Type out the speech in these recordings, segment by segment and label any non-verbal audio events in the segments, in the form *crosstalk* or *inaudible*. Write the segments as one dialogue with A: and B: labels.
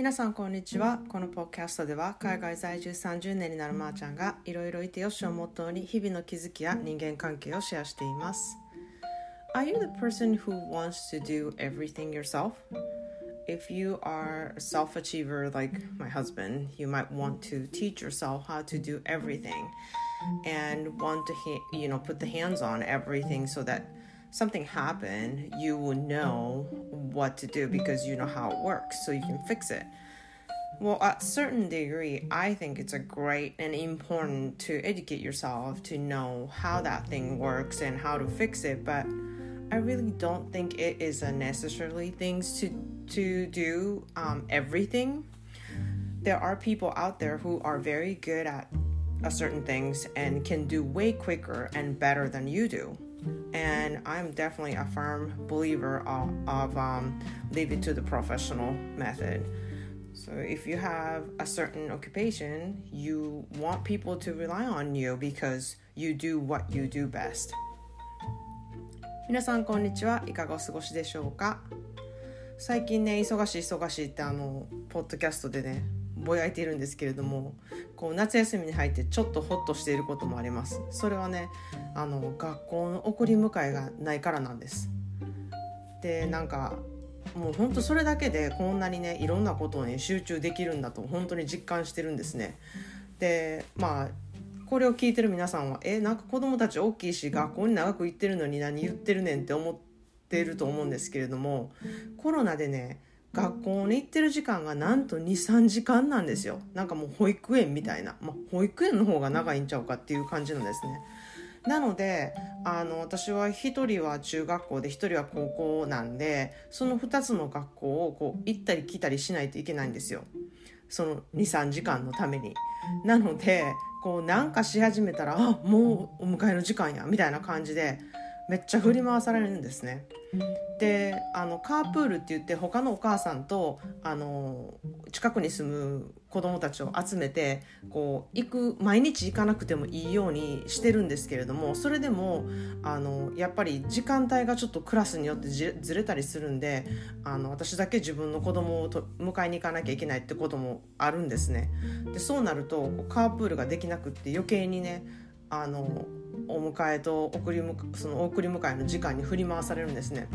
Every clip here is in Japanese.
A: 皆さんこんにちはこのポッドキャストでは海外在住30年になるまーちゃんがいろいろいてよしをモットーに日々の気づきや人間関係をシェアしています Are you the person who wants to do everything yourself? If you are a self achiever like my husband, you might want to teach yourself how to do everything and want to you know put the hands on everything so that something happen, you will know what to do because you know how it works, so you can fix it. Well, at certain degree, I think it's a great and important to educate yourself to know how that thing works and how to fix it. But I really don't think it is a necessarily things to to do um, everything. There are people out there who are very good at certain things and can do way quicker and better than you do and I'm definitely a firm believer of, of um, leave it to the professional method. So if you have a certain occupation, you want people to rely on you because you do what you do best. 皆さんこんにちはいかがお過ごしでしょうか最近ね忙しい忙しいってあのポッドキャストでね ぼやいているんですけれどもこう夏休みに入ってちょっとホッとしていることもあります。それはねあの学校の送り迎えがないからなんです。でなんかもうほんとそれだけでこんなにねいろんなことに集中できるんだと本当に実感してるんですね。でまあこれを聞いてる皆さんはえなんか子供たち大きいし学校に長く行ってるのに何言ってるねんって思ってると思うんですけれどもコロナでね学校に行ってる時間がなんと23時間なんですよ。なんかもう保育園みたいな、まあ、保育園の方が長いんちゃうかっていう感じなんですね。なのであの私は1人は中学校で1人は高校なんでその2つの学校をこう行ったり来たりしないといけないんですよ。その23時間のために。なのでこうなんかし始めたらあもうお迎えの時間やみたいな感じでめっちゃ振り回されるんですね。であのカープールって言って他のお母さんとあの近くに住む子供たちを集めてこう行く毎日行かなくてもいいようにしてるんですけれどもそれでもあのやっぱり時間帯がちょっとクラスによってずれたりするんであの私だけ自分の子供をと迎えに行かなきゃいけないってこともあるんですね。でそうなるとカープールができなくって余計にねあのお迎えと送りその送り迎えの時間に振り回されるんですね。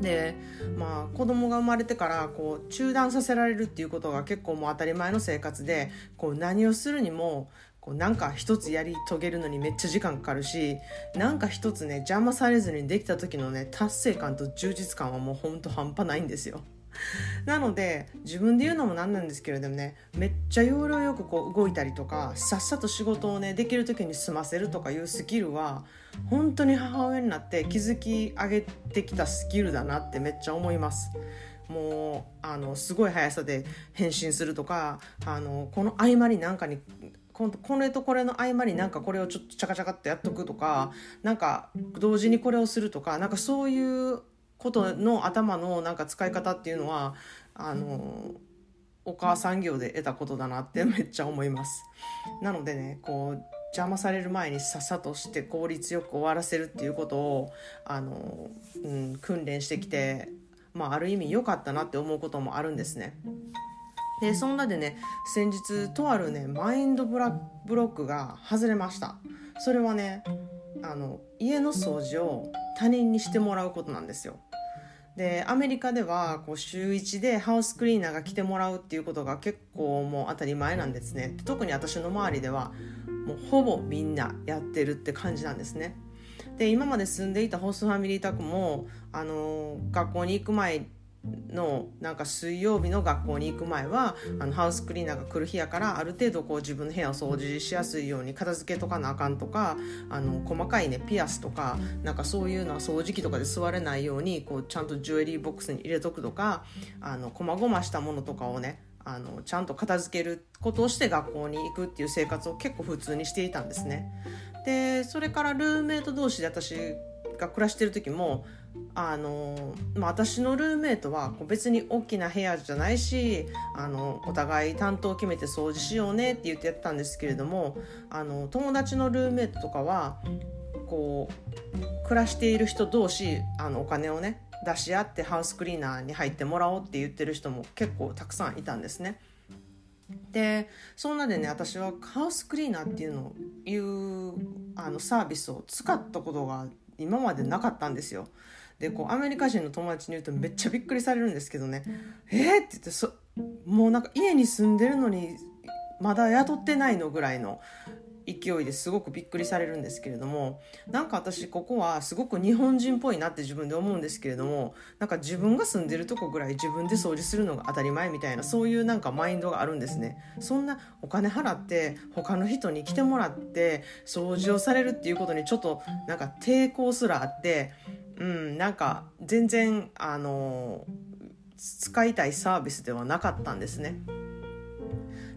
A: でまあ子供が生まれてからこう中断させられるっていうことが結構もう当たり前の生活でこう何をするにもこうなんか一つやり遂げるのにめっちゃ時間かかるしなんか一つね邪魔されずにできた時のね達成感と充実感はもうほんと半端ないんですよ。*laughs* なので自分で言うのもなんなんですけれどもねめっちゃ要領よくこう動いたりとかさっさと仕事をねできる時に済ませるとかいうスキルは本当に母親になって気づき上げてきたスキルだなってめっちゃ思います。もうあのすごい速さで返信するとかあのこの合間に何かにこれとこれの合間になんかこれをちょっとチャカチャカってやっとくとかなんか同時にこれをするとかなんかそういうことの頭のなんか使い方っていうのはあのお母さん業で得たことだなってめっちゃ思います。なのでねこう邪魔される前にさっさとして効率よく終わらせるっていうことをあの、うん、訓練してきて、まあ、ある意味良かったなって思うこともあるんですね。でそんなでね先日とあるねマインドブラブロックが外れましたそれはねあの家の掃除を他人にしてもらうことなんですよでアメリカではこう週1でハウスクリーナーが来てもらうっていうことが結構もう当たり前なんですね。特に私の周りではもうほぼみんなやってるって感じなんですね。で今まで住んでいたホストファミリー宅もあの学校に行く前のなんか水曜日の学校に行く前はあのハウスクリーナーが来る日やからある程度こう自分の部屋を掃除しやすいように片付けとかなあかんとかあの細かいねピアスとかなんかそういうのは掃除機とかで座れないようにこうちゃんとジュエリーボックスに入れとくとかあの細々したものとかをねあのちゃんと片付けることをして学校に行くっていう生活を結構普通にしていたんですね。でそれからルーメイト同士で私が暮らしてる時もあの、まあ、私のルーメイトは別に大きな部屋じゃないしあのお互い担当を決めて掃除しようねって言ってやったんですけれどもあの友達のルーメイトとかはこう暮らしている人同士あのお金をね出し合ってハウスクリーナーに入ってもらおうって言ってる人も結構たくさんいたんですね。でそんなでね私はハウスクリーナーっていうのをいうあのサービスを使ったことが今までなかったんですよ。でこうアメリカ人の友達に言うとめっちゃびっくりされるんですけどね「えー!」って言ってそもうなんか家に住んでるのにまだ雇ってないのぐらいの勢いですごくびっくりされるんですけれどもなんか私ここはすごく日本人っぽいなって自分で思うんですけれどもなんか自分が住んでるとこぐらい自分で掃除するのが当たり前みたいなそういうなんかマインドがあるんですね。そんなお金払って他の人に来てもらって掃除をされるっていうことにちょっとなんか抵抗すらあってうんなんか全然あの使いたいサービスではなかったんですね。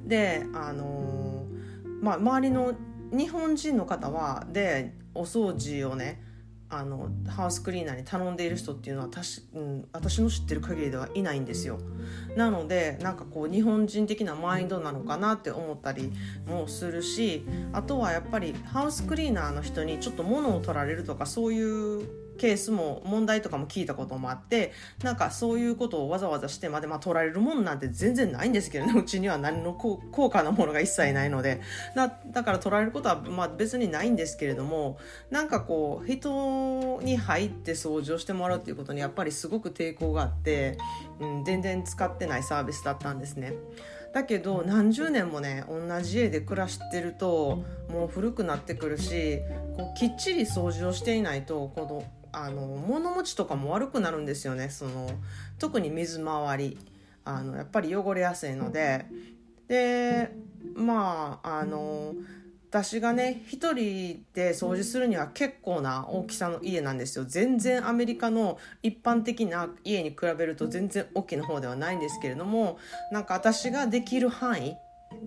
A: であのまあ、周りの日本人の方はでお掃除をねあのハウスクリーナーに頼んでいる人っていうのはたし、うん、私の知ってる限りではいないんですよ。なのでなんかこう日本人的なマインドなのかなって思ったりもするしあとはやっぱりハウスクリーナーの人にちょっと物を取られるとかそういうケースも問題とかも聞いたこともあってなんかそういうことをわざわざしてまで、まあ、取られるもんなんて全然ないんですけどね *laughs* うちには何の高価なものが一切ないのでだだから取られることはまあ別にないんですけれどもなんかこう人に入って掃除をしてもらうっていうことにやっぱりすごく抵抗があって、うん、全然使ってないサービスだったんですね。だけど何十年もね同じ家で暮らしてるともう古くなってくるしこうきっちり掃除をしていないとこのあの物持ちとかも悪くなるんですよね。その特に水回り。あのやっぱり汚れやすいので。でまああの私がね一人で掃除するには結構な大きさの家なんですよ。全然アメリカの一般的な家に比べると全然大きな方ではないんですけれどもなんか私ができる範囲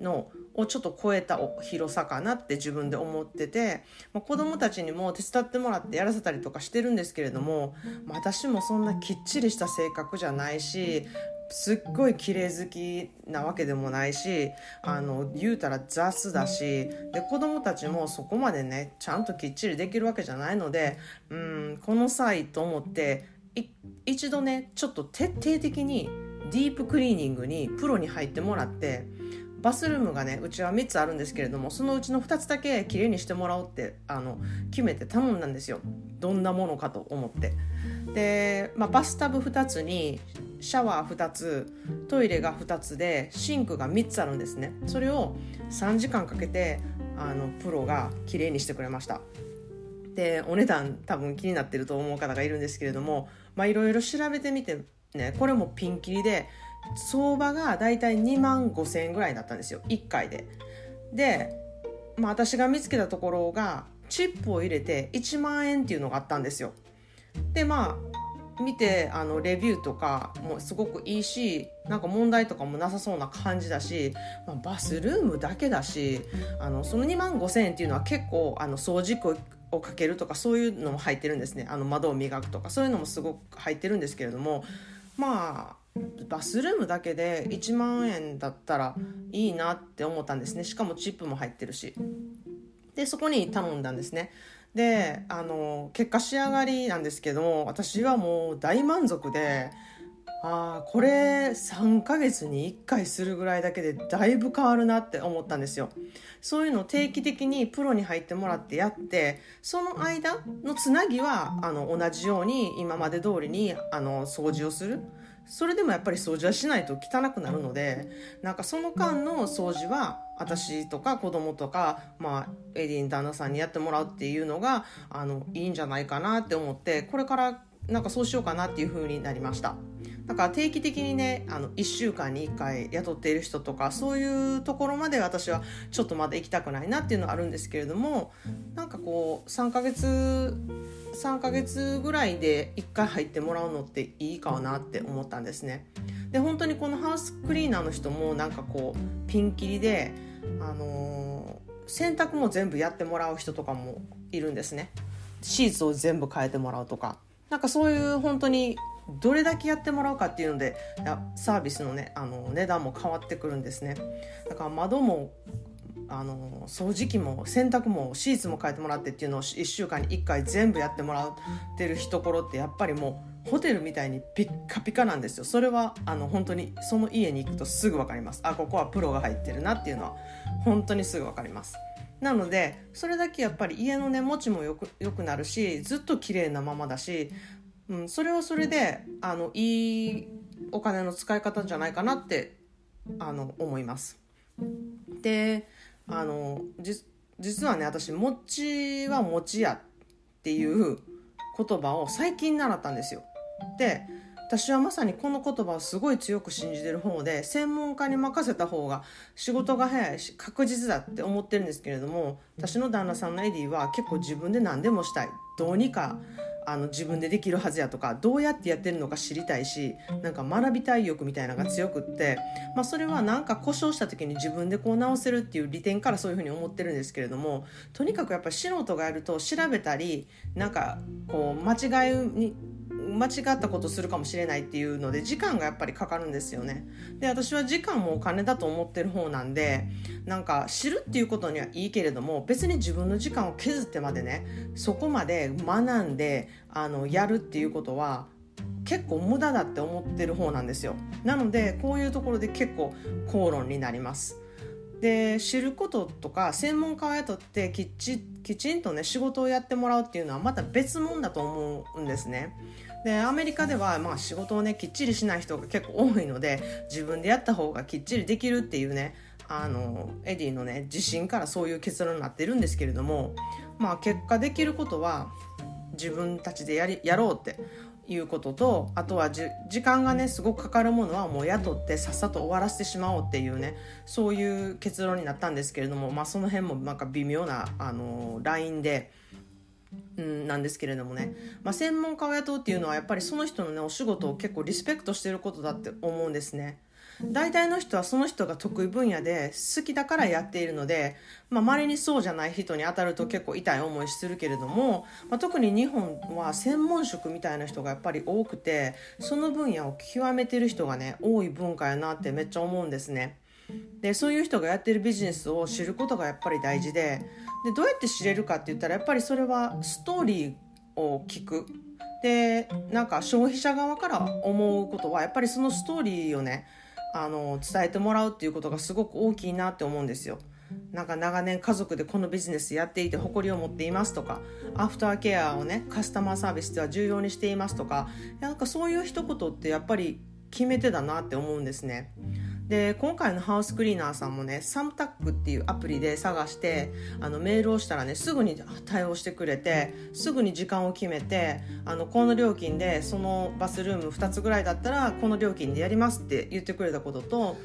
A: のをちょっと超えた広さかなって自分で思ってて、まあ、子供たちにも手伝ってもらってやらせたりとかしてるんですけれども、まあ、私もそんなきっちりした性格じゃないしすっごい綺麗好きなわけでもないしあの言うたら雑だしで子供たちもそこまでねちゃんときっちりできるわけじゃないのでうんこの際と思って一度ねちょっと徹底的にディープクリーニングにプロに入ってもらってバスルームがねうちは3つあるんですけれどもそのうちの2つだけきれいにしてもらおうってあの決めて頼んだんですよ。どんなものかと思って。で、まあ、バスタブ2つにシャワー2つトイレが2つでシンクが3つあるんですね。それを3時間かけてあのプロがきれいにしてくれました。でお値段多分気になってると思う方がいるんですけれどもいろいろ調べてみてねこれもピンキリで相場がだいたい2万5千円ぐらいだったんですよ1回で。で、まあ、私が見つけたところがチップを入れて1万円っていうのがあったんですよ。でまあ見てあのレビューとかもすごくいいしなんか問題とかもなさそうな感じだし、まあ、バスルームだけだしあのその2万5千円っていうのは結構あの掃除機をかけるとかそういうのも入ってるんですねあの窓を磨くとかそういうのもすごく入ってるんですけれどもまあバスルームだけで1万円だったらいいなって思ったんですね。しかもチップも入ってるし。でそこに頼んだんですね。であの結果仕上がりなんですけども私はもう大満足でああこれ3ヶ月に1回するぐらいだけでだいぶ変わるなって思ったんですよ。そういうのを定期的にプロに入ってもらってやってその間のつなぎはあの同じように今まで通りにあの掃除をする。それでもやっぱり掃除はしないと汚くなるのでなんかその間の掃除は私とか子供とか、まあ、エディン旦那さんにやってもらうっていうのがあのいいんじゃないかなって思ってこれからなんかそうしようかなっていう風になりました。だから定期的にねあの1週間に1回雇っている人とかそういうところまで私はちょっとまだ行きたくないなっていうのはあるんですけれどもなんかこう3ヶ月3ヶ月ぐらいで1回入ってもらうのっていいかなって思ったんですね。で本当にこのハウスクリーナーの人もなんかこうピンキリであのー、洗濯も全部やってもらう人とかもいるんですね。シーツを全部変えてもらうとか。なんかそういう本当にどれだけやってもらうかっていうのでサービスのねあの値段も変わってくるんですね。だから窓もあの掃除機も洗濯もシーツも変えてもらってっていうのを1週間に1回全部やってもらってるところってやっぱりもうホテルみたいにピッカピカなんですよ。それはあの本当にその家に行くとすぐ分かります。あここはプロが入ってるなっていうのは本当にすぐ分かります。なのでそれだけやっぱり家のね持ちもよくよくなるしずっと綺麗なままだし、うん、それはそれであのいいお金の使い方じゃないかなってあの思います。であの実はね私「餅は餅や」っていう言葉を最近習ったんですよ。で私はまさにこの言葉をすごい強く信じてる方で専門家に任せた方が仕事が早いし確実だって思ってるんですけれども私の旦那さんのエディは結構自分で何でもしたい。どうにかあの自分でできるはずやとかどうやってやってるのか知りたいしなんか学びたい欲みたいなのが強くって、まあ、それはなんか故障した時に自分でこう直せるっていう利点からそういうふうに思ってるんですけれどもとにかくやっぱり素人がやると調べたりなんかこう間違いに間違ったことするかもしれないっていうので時間がやっぱりかかるんですよね。で私は時間もお金だと思ってる方なんでなんか知るっていうことにはいいけれども別に自分の時間を削ってまでねそこまで学んであのやるっていうことは結構無駄だって思ってる方なんですよ。なのでこういうところで結構口論になります。で知ることとか専門家を雇ってきちきちんとね仕事をやってもらうっていうのはまた別物だと思うんですね。でアメリカではまあ仕事をねきっちりしない人が結構多いので自分でやった方がきっちりできるっていうねあのエディのね自信からそういう結論になってるんですけれどもまあ結果できることは自分たちでやりやろうっていうこととあとは時間がねすごくかかるものはもう雇ってさっさと終わらせてしまおうっていうねそういう結論になったんですけれども、まあ、その辺もなんか微妙なあのラインで。うん、なんですけれどもね、まあ、専門家を雇うっていうのはやっぱりその人のねお仕事を結構リスペクトしてることだって思うんですね。大体の人はその人が得意分野で好きだからやっているので、まあ、稀にそうじゃない人に当たると結構痛い思いするけれども、まあ、特に日本は専門職みたいな人がやっぱり多くてその分野を極めてる人がね多い文化やなってめっちゃ思うんですね。でそういう人がやってるビジネスを知ることがやっぱり大事ででどうやって知れるかって言ったらやっぱりそれはストーリーを聞くでなんか消費者側から思うことはやっぱりそのストーリーをねあの伝えてもらうっていうことがすごく大きいなって思うんですよ。なんか長年家族でこのビジネスやっていて誇りを持っていますとかアフターケアをねカスタマーサービスでは重要にしていますとかなんかそういう一言ってやっぱり決め手だなって思うんですね。で今回のハウスクリーナーさんもねサムタックっていうアプリで探してあのメールをしたらねすぐに対応してくれてすぐに時間を決めてあのこの料金でそのバスルーム2つぐらいだったらこの料金でやりますって言ってくれたことと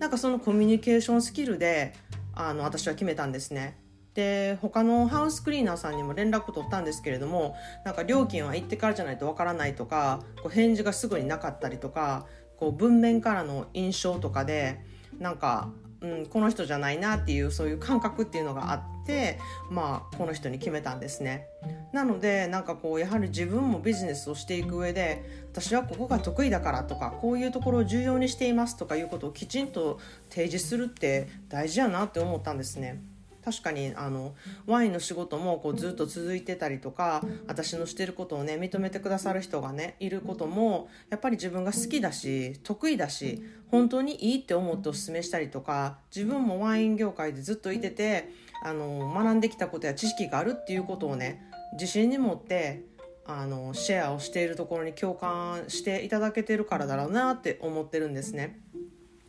A: なんかそのコミュニケーションスキルであの私は決めたんですね。で他のハウスクリーナーさんにも連絡取ったんですけれどもなんか料金は行ってからじゃないとわからないとかこう返事がすぐになかったりとかこう文面からの印象とかでなんか、うん、この人じゃないなっていうそういう感覚っていうのがあってまあこの人に決めたんですね。なのでなんかこうやはり自分もビジネスをしていく上で私はここが得意だからとかこういうところを重要にしていますとかいうことをきちんと提示するって大事やなって思ったんですね。確かにあのワインの仕事もこうずっと続いてたりとか私のしてることをね認めてくださる人がねいることもやっぱり自分が好きだし得意だし本当にいいって思っておすすめしたりとか自分もワイン業界でずっといててあの学んできたことや知識があるっていうことをね自信に持ってあのシェアをしているところに共感していただけてるからだろうなって思ってるんですね。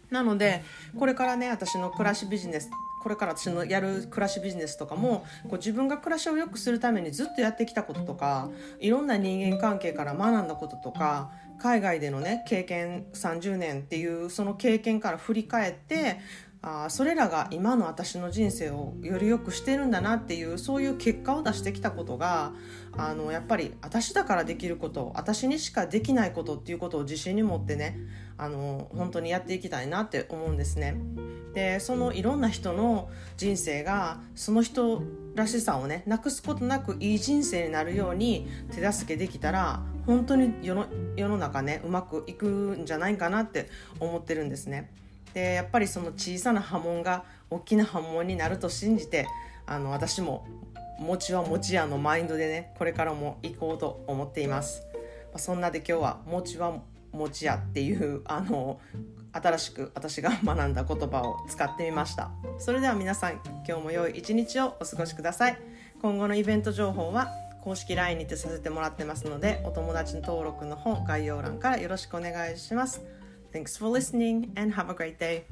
A: なのでこれからね私の暮らしビジネスこれから私のやる暮らしビジネスとかもこう自分が暮らしを良くするためにずっとやってきたこととかいろんな人間関係から学んだこととか海外でのね経験30年っていうその経験から振り返ってあそれらが今の私の人生をより良くしてるんだなっていうそういう結果を出してきたことがあのやっぱり私だからできること私にしかできないことっていうことを自信に持ってねあの本当にやっていきたいなって思うんですね。でそのいろんな人の人生がその人らしさをねなくすことなくいい人生になるように手助けできたら本当に世の世の中ねうまくいくんじゃないかなって思ってるんですね。でやっぱりその小さな波紋が大きな波紋になると信じてあの私も餅は餅屋のマインドでねこれからも行こうと思っています、そんなで今日は餅は餅屋っていうあの新しく私が学んだ言葉を使ってみました。それでは皆さん今日も良い一日をお過ごしください。今後のイベント情報は公式 LINE にてさせてもらってますのでお友達の登録の方概要欄からよろしくお願いします。Thanks for listening and have a great day